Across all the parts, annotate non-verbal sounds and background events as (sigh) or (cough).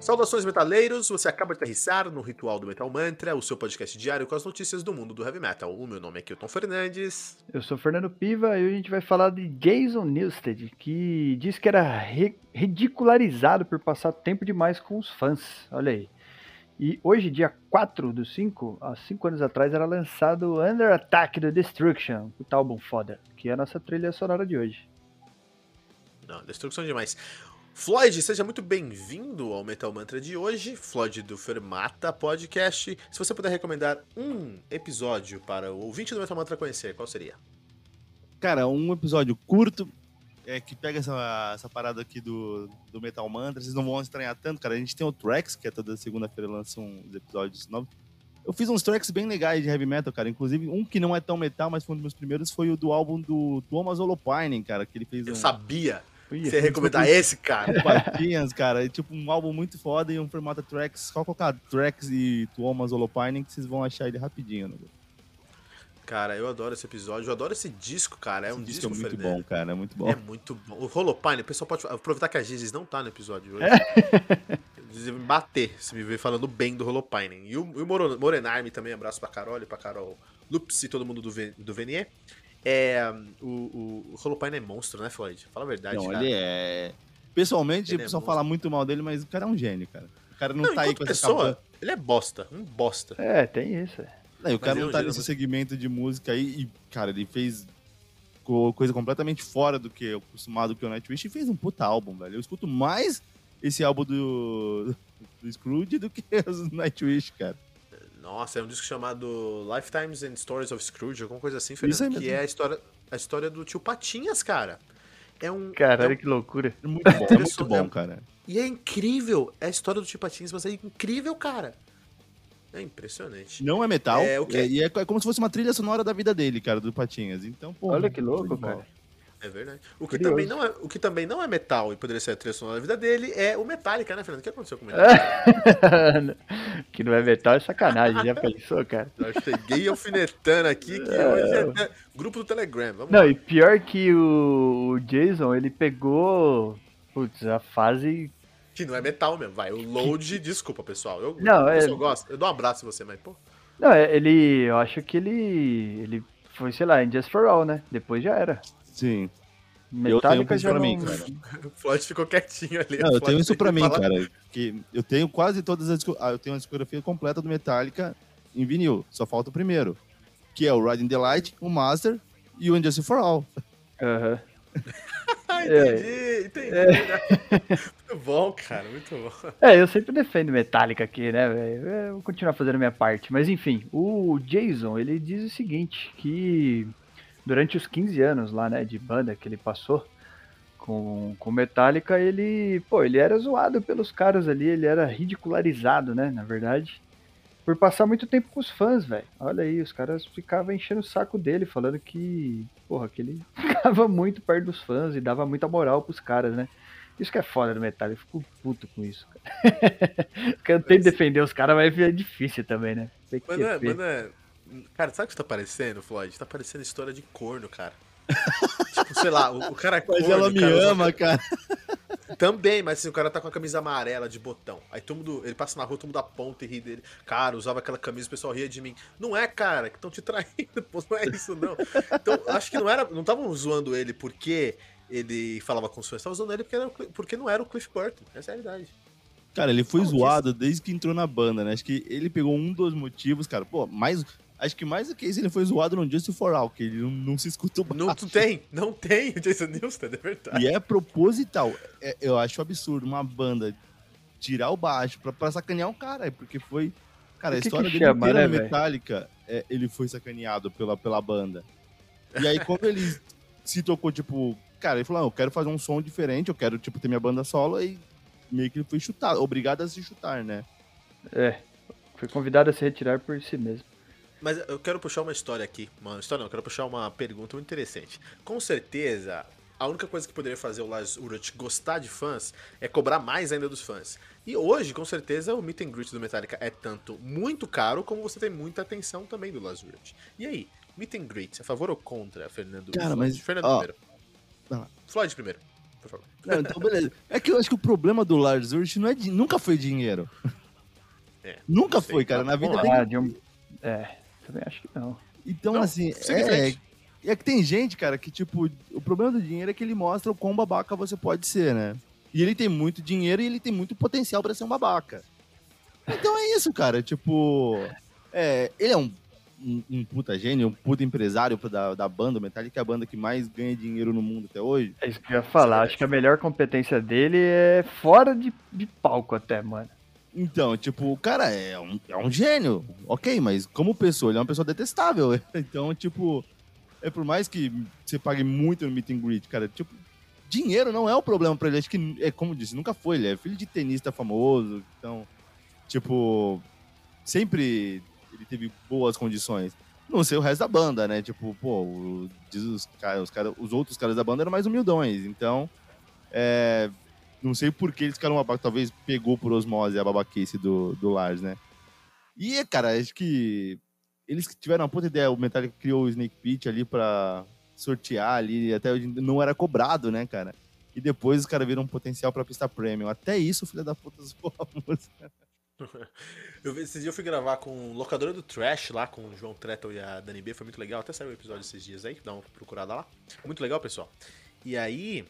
Saudações metaleiros, você acaba de aterrissar no Ritual do Metal Mantra, o seu podcast diário com as notícias do mundo do heavy metal. O meu nome é Kilton Fernandes. Eu sou Fernando Piva e hoje a gente vai falar de Jason Newsted, que disse que era ridicularizado por passar tempo demais com os fãs. Olha aí. E hoje, dia 4 do 5, há 5 anos atrás, era lançado Under Attack the Destruction, o álbum foda, que é a nossa trilha sonora de hoje. Não, destruição demais. Floyd, seja muito bem-vindo ao Metal Mantra de hoje, Floyd do Fermata Podcast. Se você puder recomendar um episódio para o ouvinte do Metal Mantra conhecer, qual seria? Cara, um episódio curto, é, que pega essa, essa parada aqui do, do Metal Mantra, vocês não vão estranhar tanto, cara. A gente tem o Tracks, que é toda segunda-feira lança uns episódios novos. Eu fiz uns tracks bem legais de heavy metal, cara. Inclusive, um que não é tão metal, mas foi um dos meus primeiros, foi o do álbum do Thomas Holopainen, cara, que ele fez Eu um... sabia! Você recomendar esse, cara? Patinhas, cara. É tipo um álbum muito foda e um formato tracks. Só colocar tracks e Thomas Holopainen que vocês vão achar ele rapidinho, né? Cara, eu adoro esse episódio, eu adoro esse disco, cara. É um Esse disco, é muito Fernando. bom, cara. É muito bom. É muito bom. O Holopine, o pessoal pode aproveitar que a Gizes não tá no episódio hoje. (laughs) Devem me bater se me ver falando bem do Holopine. E o, e o Morenarme também, abraço pra Carol e pra Carol Lups e todo mundo do, Ven- do Venier. É, o, o, o Holopine é monstro, né, Floyd? Fala a verdade, Não, cara. ele é. Pessoalmente, Ele o é pessoal monstro. fala muito mal dele, mas o cara é um gênio, cara. O cara não, Não, tá aí com essa pessoa, capa- ele é bosta, um bosta. É, tem isso. é. Não, e o cara é não tá gênio, nesse mas- segmento de música aí e, cara, ele fez co- coisa completamente fora do que eu acostumado com o Nightwish e fez um puta álbum, velho. Eu escuto mais esse álbum do, do Scrooge do que (laughs) os Nightwish, cara. Nossa, é um disco chamado Lifetimes and Stories of Scrooge, alguma coisa assim, Isso aí Fernando, que mesmo. é a história, a história do tio Patinhas, cara. É um, é Caralho, um- que loucura. É muito bom, é muito bom, é- cara. E é incrível. É a história do Tio Patinhas, mas é incrível, cara. É impressionante. Não é metal, É, o quê? é- e é, é como se fosse uma trilha sonora da vida dele, cara, do Patinhas. Então, pô. Olha que louco, cara. É verdade. O que, Curioso. também não é, o que também não é metal e poderia ser a trilha sonora da vida dele é o Metallica, né, Fernando? O que aconteceu com o Metallica? (laughs) que não é metal é sacanagem, já pensou, cara? (laughs) Eu cheguei alfinetando aqui que hoje é grupo do Telegram. Vamos Não, lá. e pior que o, o Jason, ele pegou, putz, a fase... Que não é metal mesmo, vai. O load, desculpa, pessoal. Eu, Não, o é- gosta. Eu dou um abraço em você, mas, pô. Não, é, ele, eu acho que ele, ele foi, sei lá, em Just For All, né? Depois já era. Sim. Metallica isso já pra não... mim, cara. O Floyd ficou quietinho ali. Não, eu tenho isso pra mim, (laughs) falar- cara. Que eu tenho quase todas as. Ah, eu tenho uma discografia completa do Metallica em vinil. Só falta o primeiro. Que é o Riding the Light, o Master e o Injustice for All. Aham. (laughs) Ah, É. entendi, entendi. Muito bom, cara, muito bom. (laughs) É, eu sempre defendo Metallica aqui, né, velho? Eu vou continuar fazendo a minha parte. Mas enfim, o Jason, ele diz o seguinte, que durante os 15 anos lá, né, de banda que ele passou com, com Metallica, ele, pô, ele era zoado pelos caras ali, ele era ridicularizado, né, na verdade, por passar muito tempo com os fãs, velho. Olha aí, os caras ficavam enchendo o saco dele, falando que, porra, que ele (laughs) ficava muito perto dos fãs e dava muita moral pros caras, né? Isso que é foda do Metallica, eu fico puto com isso, cara. (laughs) Cantei defender os caras, mas é difícil também, né? Tem que Mas não mas Cara, sabe o que tá parecendo, Floyd? Tá parecendo história de corno, cara. (laughs) tipo, sei lá, o, o cara é Mas corno, ela o me cara usa- ama, cara. Também, mas assim, o cara tá com a camisa amarela de botão. Aí todo mundo, ele passa na rua, todo mundo aponta e ri dele. Cara, usava aquela camisa, o pessoal ria de mim. Não é, cara, que estão te traindo, (laughs) pô, não é isso não. Então, acho que não era, não estavam zoando ele porque ele falava com os fãs, estavam zoando ele porque, era porque não era o Cliff Burton. Essa é a realidade. Cara, ele foi Como zoado desde que entrou na banda, né? Acho que ele pegou um dos motivos, cara. Pô, mais. Acho que mais do que isso, ele foi zoado no Just for All, que ele não, não se escutou Não baixo. tem, não tem o Jason Newsted, é verdade. E é proposital. É- eu acho absurdo uma banda tirar o baixo pra, pra sacanear o cara, porque foi. Cara, a O que história que dele chama, inteira né? Metallica, é, ele foi sacaneado pela, pela banda. E aí, quando ele se tocou, tipo, cara, ele falou: "Não, eu quero fazer um som diferente, eu quero, tipo, ter minha banda solo, e meio que ele foi chutado, obrigado a se chutar, né? É, foi convidado a se retirar por si mesmo. Mas eu quero puxar uma história aqui. Uma história não, eu quero puxar uma pergunta muito interessante. Com certeza, a única coisa que poderia fazer o Lars Ulrich gostar de fãs é cobrar mais ainda dos fãs. E hoje, com certeza, o meet and greet do Metallica é tanto muito caro, como você tem muita atenção também do Lars Ulrich. E aí, meet and greet, a favor ou contra, Fernando? Cara, Floyd? mas, Fernando ó, primeiro. lá. Floyd primeiro. por favor. Não, então beleza. É que eu acho que o problema do Lars Ulrich não é nunca foi dinheiro. É, Nunca não sei, foi, cara. tá Na vida. Ah, de um... É, também acho que não. Então, Não, assim, é, frente. é que tem gente, cara, que, tipo, o problema do dinheiro é que ele mostra o quão babaca você pode ser, né? E ele tem muito dinheiro e ele tem muito potencial pra ser um babaca. Então é isso, cara. Tipo, é, ele é um, um, um puta gênio, um puta empresário da, da banda o Metallica, é a banda que mais ganha dinheiro no mundo até hoje. É isso que eu ia falar. Acho que a melhor competência dele é fora de, de palco até, mano. Então, tipo, o cara é um, é um gênio, ok, mas como pessoa, ele é uma pessoa detestável. (laughs) Então, tipo, é por mais que você pague muito no meet and greet, cara, tipo, dinheiro não é o problema pra ele. Acho que, é como disse, nunca foi. Ele é filho de tenista famoso, então, tipo, sempre ele teve boas condições. Não sei o resto da banda, né? Tipo, pô, diz os, cara, os, cara, os outros caras da banda eram mais humildões, então, é, não sei por que eles ficaram babaca. Talvez pegou por osmose a babaquice do, do Lars, né? E, cara, acho que eles tiveram uma puta ideia. O Metallica criou o Snake Pit ali pra sortear ali. Até não era cobrado, né, cara? E depois os caras viram um potencial pra pista premium. Até isso, filho da puta, zoou a música. Esses dias eu fui gravar com locadora do Trash lá, com o João Trettel e a Dani B, foi muito legal. Até saiu o episódio esses dias aí, dá uma procurada lá. Muito legal, pessoal. E aí,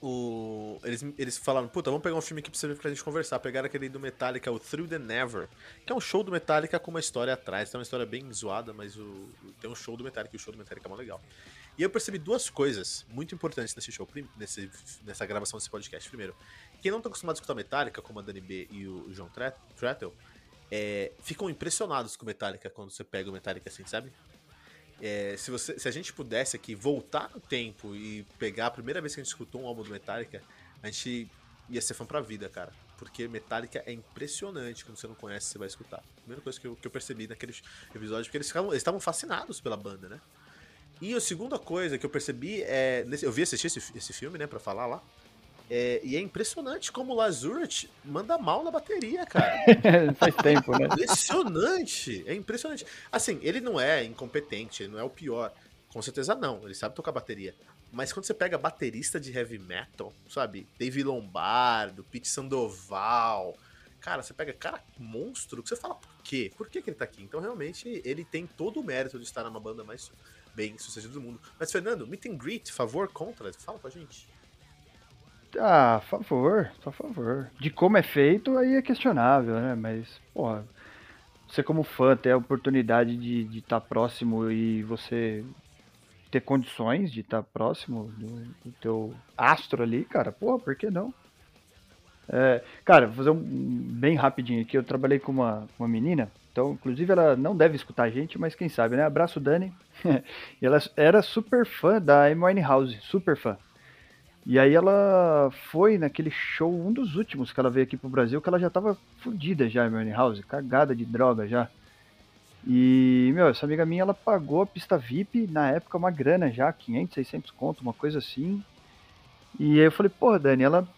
o, eles, eles falaram, puta, vamos pegar um filme aqui pra, você, pra gente conversar. Pegaram aquele do Metallica, o Through the Never, que é um show do Metallica com uma história atrás. Tem uma história bem zoada, mas o, tem um show do Metallica, e o show do Metallica é mó legal. E eu percebi duas coisas muito importantes nesse show, nesse, nessa gravação desse podcast. Primeiro, quem não tá acostumado a escutar Metallica, como a Dani B e o Tret- Trettel, é, ficam impressionados com Metallica quando você pega o Metallica assim, sabe? É, se, você, se a gente pudesse aqui voltar no tempo e pegar a primeira vez que a gente escutou um álbum do Metallica, a gente ia ser fã pra vida, cara. Porque Metallica é impressionante quando você não conhece, você vai escutar. Primeira coisa que eu, que eu percebi naquele episódio, porque eles eles estavam fascinados pela banda, né? E a segunda coisa que eu percebi é. eu vi assistir esse, esse filme, né, pra falar lá. É, e é impressionante como o Lazurich manda mal na bateria, cara. (laughs) Faz tempo, né? Impressionante! É impressionante. Assim, ele não é incompetente, ele não é o pior. Com certeza não, ele sabe tocar bateria. Mas quando você pega baterista de heavy metal, sabe? Dave Lombardo, Pete Sandoval. Cara, você pega cara monstro, que você fala por quê? Por que, que ele tá aqui? Então, realmente, ele tem todo o mérito de estar numa banda mais bem sucedida do mundo. Mas, Fernando, meet and greet, favor, contra? Fala com a gente. Ah, favor, a favor. De como é feito, aí é questionável, né? Mas, porra, você como fã ter a oportunidade de estar próximo e você ter condições de estar próximo do, do teu astro ali, cara, porra, por que não? É, cara, vou fazer um bem rapidinho aqui. Eu trabalhei com uma, uma menina, então, inclusive, ela não deve escutar a gente, mas quem sabe, né? Abraço, Dani. (laughs) ela era super fã da Amy House, super fã. E aí ela foi naquele show, um dos últimos que ela veio aqui pro Brasil, que ela já tava fodida já, Amy House, cagada de droga já. E, meu, essa amiga minha, ela pagou a pista VIP, na época, uma grana já, 500, 600 conto, uma coisa assim. E aí eu falei, pô, Dani, ela,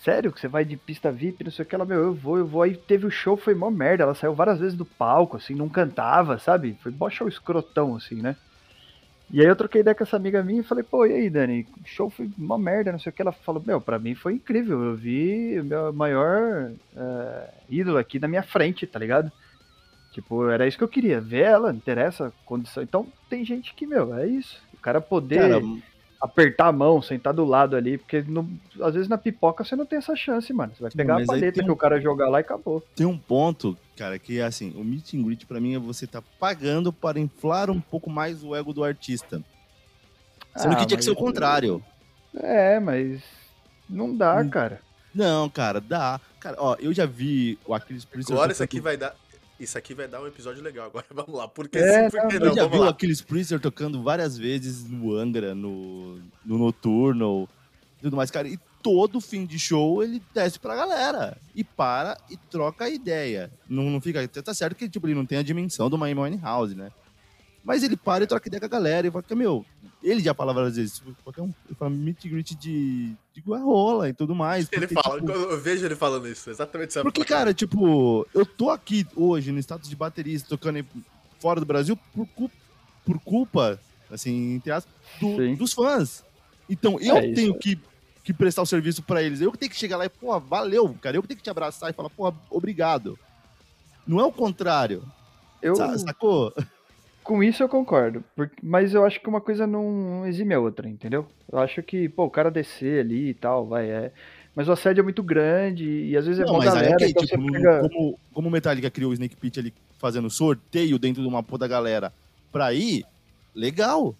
sério que você vai de pista VIP, não sei o que, ela, meu, eu vou, eu vou. Aí teve o show, foi mó merda, ela saiu várias vezes do palco, assim, não cantava, sabe? Foi mó show escrotão, assim, né? E aí eu troquei ideia com essa amiga minha e falei, pô, e aí, Dani, o show foi uma merda, não sei o que. Ela falou, meu, pra mim foi incrível, eu vi o meu maior eh, ídolo aqui na minha frente, tá ligado? Tipo, era isso que eu queria, ver ela, interessa a condição. Então tem gente que, meu, é isso. O cara poder apertar a mão, sentar do lado ali, porque no- às vezes na pipoca você não tem essa chance, mano. Você vai pegar a paleta tem que o cara jogar lá e acabou. tem um ponto, cara, que é assim, o meet and greet pra mim é você tá pagando para inflar um pouco mais o ego do artista. Sendo Ah, que tinha que ser o contrário. É, mas não dá, Hum. cara. Não, cara, dá. Cara, ó, eu já vi o Aquiles Priester... Agora isso tocando- aqui vai dar. Isso aqui vai dar um episódio legal. Agora (laughs) vamos lá. Por que É, sim, por que não, Eu não? já vi Vamos o lá. Aquiles Priester tocando várias vezes no Angra, no, no Noturno e tudo mais, cara. E todo fim de show ele desce pra galera. E para e troca a ideia. Não, não fica. Tá certo que tipo, ele não tem a dimensão do Miami House, né? Mas ele para e troca ideia com a galera. E fala que, meu, ele já falava várias vezes, tipo, qualquer um, ele fala meet and greet de, de guarrola e tudo mais. Ele porque, fala, tipo, eu vejo ele falando isso, exatamente isso. porque, cara, tipo, eu tô aqui hoje no status de baterista, tocando fora do Brasil por, cu- por culpa, assim, entre aspas, do- dos fãs. Então, eu É, isso tenho que que prestar o serviço pra eles. Eu que tenho que chegar lá e, pô, valeu, cara. Eu que tenho que te abraçar e falar, pô, obrigado. Não é o contrário. Eu, Sa- Sacou? com isso eu concordo, porque- mas eu acho que uma coisa não exime a outra, entendeu? Eu acho que, pô, o cara descer ali e tal, vai, é. Mas o assédio é muito grande e às vezes é Não, mas aí, galera, ok, então tipo, pega... como, como o Metallica criou o Snake Pit ali fazendo sorteio dentro de uma pô da galera pra ir, legal.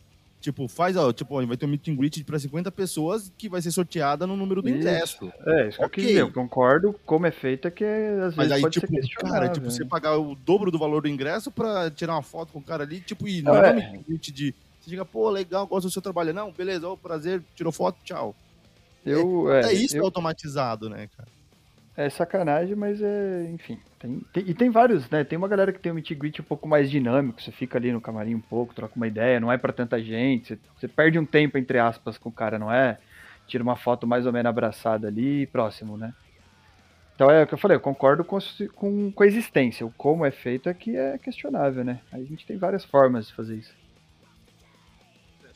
Tipo, faz, ó, tipo, vai ter um meet and greet pra 50 pessoas que vai ser sorteada no número do ingresso. É, isso que eu eu concordo, como é feito é que às Mas vezes aí, pode tipo, ser cara, tipo, você né? pagar o dobro do valor do ingresso pra tirar uma foto com o cara ali, tipo, e Não, não é é. um meet and greet de. Você chega, pô, legal, gosto do seu trabalho. Não, beleza, ó, prazer, tirou foto, tchau. Eu, É, é, isso que é eu- automatizado, né, cara? É sacanagem, mas é, enfim. Tem, tem- e tem vários, né? Tem uma galera que tem um meet greet um pouco mais dinâmico, você fica ali no camarim um pouco, troca uma ideia, não é pra tanta gente, você, você perde um tempo, entre aspas, com o cara, não é? Tira uma foto mais ou menos abraçada ali próximo, né? Então é o que eu falei, eu concordo com, com, com a existência. O como é feito é que é questionável, né? A gente tem várias formas de fazer isso.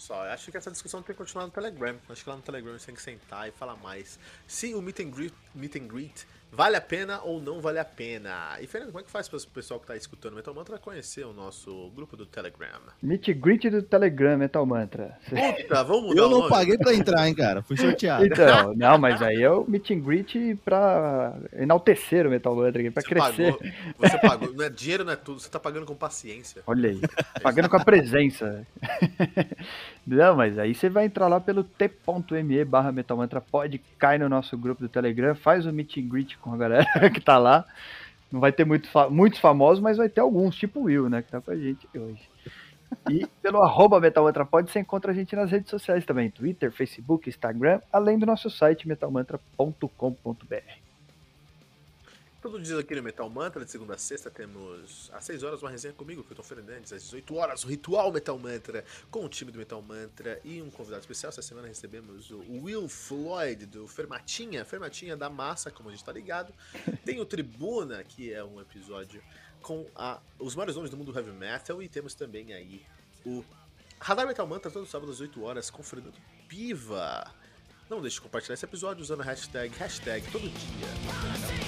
Só, eu acho que essa discussão tem que continuar no Telegram. Acho que lá no Telegram você tem que sentar e falar mais. Se o meet and greet, meet and greet vale a pena ou não vale a pena. E Fernando, como é que faz para o pessoal que tá escutando Metal Mantra conhecer o nosso grupo do Telegram? Meet and greet do Telegram, Metal Mantra. Puta, (laughs) vamos mudar Eu não paguei pra entrar, hein, cara. Fui sorteado. Então, não, mas aí é o meet and greet pra enaltecer o Metal Mantra aqui, pra Você crescer. pagou, você (laughs) pagou. Não é, dinheiro não é tudo, você tá pagando com paciência. Olha aí, pagando com a presença. Não, mas aí você vai entrar lá pelo t.me barra Metal Mantra, pode, cai no nosso grupo do Telegram, faz o meet and greet com a galera (laughs) que tá lá. Não vai ter muito muitos famosos, mas vai ter alguns, tipo o Will, né, que tá com a gente hoje. E pelo arroba Metal Mantra Pod, você encontra a gente nas redes sociais também, Twitter, Facebook, Instagram, além do nosso site metalmantra.com.br. Todo dia aqui no Metal Mantra, de segunda a sexta, temos às 6 horas uma resenha comigo, Filton Fernandes, às 18 horas, o Ritual Metal Mantra, com o time do Metal Mantra e um convidado especial. Essa semana recebemos o Will Floyd, do Fermatinha, Fermatinha da Massa, como a gente tá ligado. (laughs) Tem o Tribuna, que é um episódio com a- os maiores nomes do mundo heavy metal, e temos também aí o Radar Metal Mantra, todo sábado às 8 horas, com Fernando Piva. Não deixe de compartilhar esse episódio usando a hashtag, hashtag todo dia.